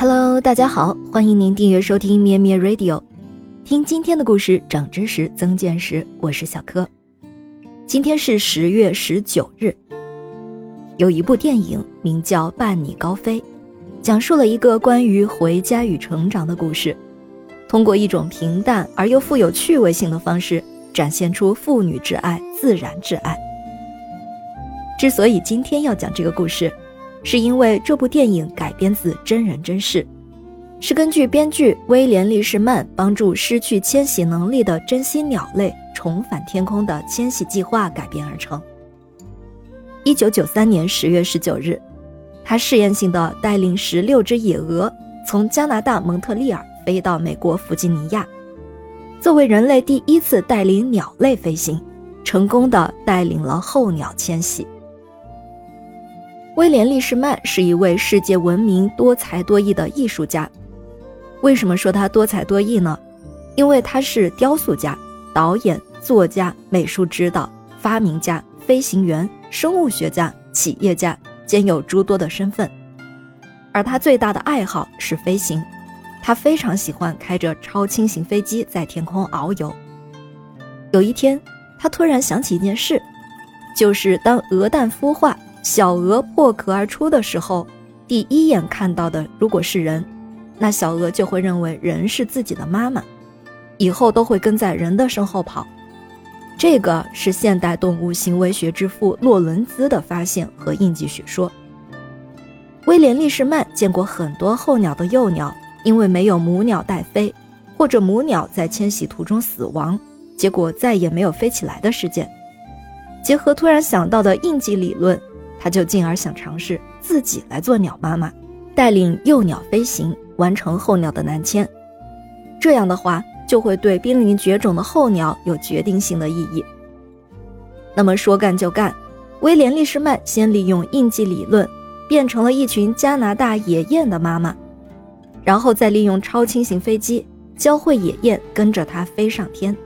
Hello，大家好，欢迎您订阅收听咩咩 Radio，听今天的故事，长知识，增见识。我是小柯。今天是十月十九日，有一部电影名叫《伴你高飞》，讲述了一个关于回家与成长的故事，通过一种平淡而又富有趣味性的方式，展现出父女之爱、自然之爱。之所以今天要讲这个故事。是因为这部电影改编自真人真事，是根据编剧威廉·利士曼帮助失去迁徙能力的珍稀鸟类重返天空的迁徙计划改编而成。一九九三年十月十九日，他试验性的带领十六只野鹅从加拿大蒙特利尔飞到美国弗吉尼亚，作为人类第一次带领鸟类飞行，成功的带领了候鸟迁徙。威廉·利士曼是一位世界闻名、多才多艺的艺术家。为什么说他多才多艺呢？因为他是雕塑家、导演、作家、美术指导、发明家、飞行员、生物学家、企业家，兼有诸多的身份。而他最大的爱好是飞行，他非常喜欢开着超轻型飞机在天空遨游。有一天，他突然想起一件事，就是当鹅蛋孵化。小鹅破壳而出的时候，第一眼看到的如果是人，那小鹅就会认为人是自己的妈妈，以后都会跟在人的身后跑。这个是现代动物行为学之父洛伦兹的发现和印记学说。威廉·利士曼见过很多候鸟的幼鸟因为没有母鸟带飞，或者母鸟在迁徙途中死亡，结果再也没有飞起来的事件。结合突然想到的印记理论。他就进而想尝试自己来做鸟妈妈，带领幼鸟飞行，完成候鸟的南迁。这样的话，就会对濒临绝种的候鸟有决定性的意义。那么说干就干，威廉·利士曼先利用印记理论，变成了一群加拿大野雁的妈妈，然后再利用超轻型飞机，教会野雁跟着他飞上天。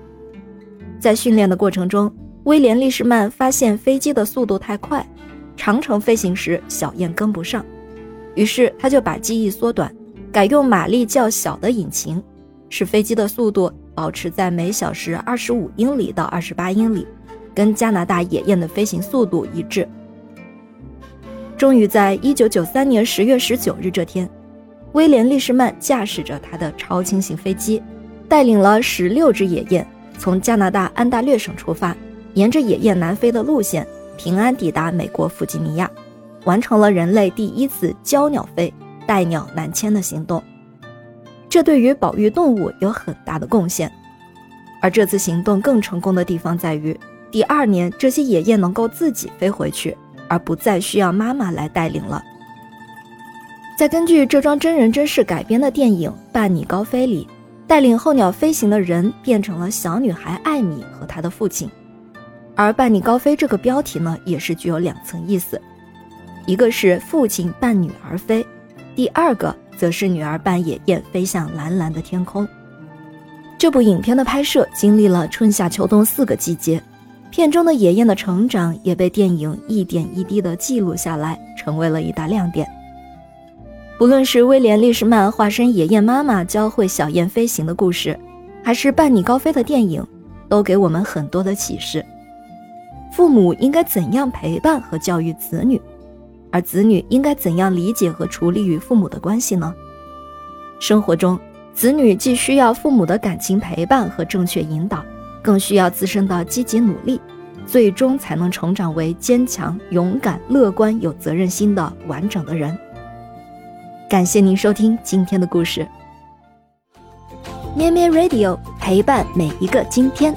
在训练的过程中，威廉·利士曼发现飞机的速度太快。长程飞行时，小雁跟不上，于是他就把机翼缩短，改用马力较小的引擎，使飞机的速度保持在每小时二十五英里到二十八英里，跟加拿大野雁的飞行速度一致。终于在一九九三年十月十九日这天，威廉·利士曼驾驶着他的超轻型飞机，带领了十六只野雁，从加拿大安大略省出发，沿着野雁南飞的路线。平安抵达美国弗吉尼亚，完成了人类第一次教鸟飞、带鸟南迁的行动。这对于保育动物有很大的贡献。而这次行动更成功的地方在于，第二年这些野雁能够自己飞回去，而不再需要妈妈来带领了。在根据这桩真人真事改编的电影《伴你高飞》里，带领候鸟飞行的人变成了小女孩艾米和她的父亲。而伴你高飞这个标题呢，也是具有两层意思，一个是父亲伴女儿飞，第二个则是女儿伴野雁飞向蓝蓝的天空。这部影片的拍摄经历了春夏秋冬四个季节，片中的野雁的成长也被电影一点一滴的记录下来，成为了一大亮点。不论是威廉·利什曼化身野雁妈妈教会小雁飞行的故事，还是伴你高飞的电影，都给我们很多的启示。父母应该怎样陪伴和教育子女，而子女应该怎样理解和处理与父母的关系呢？生活中，子女既需要父母的感情陪伴和正确引导，更需要自身的积极努力，最终才能成长为坚强、勇敢、乐观、有责任心的完整的人。感谢您收听今天的故事，咩咩 Radio 陪伴每一个今天。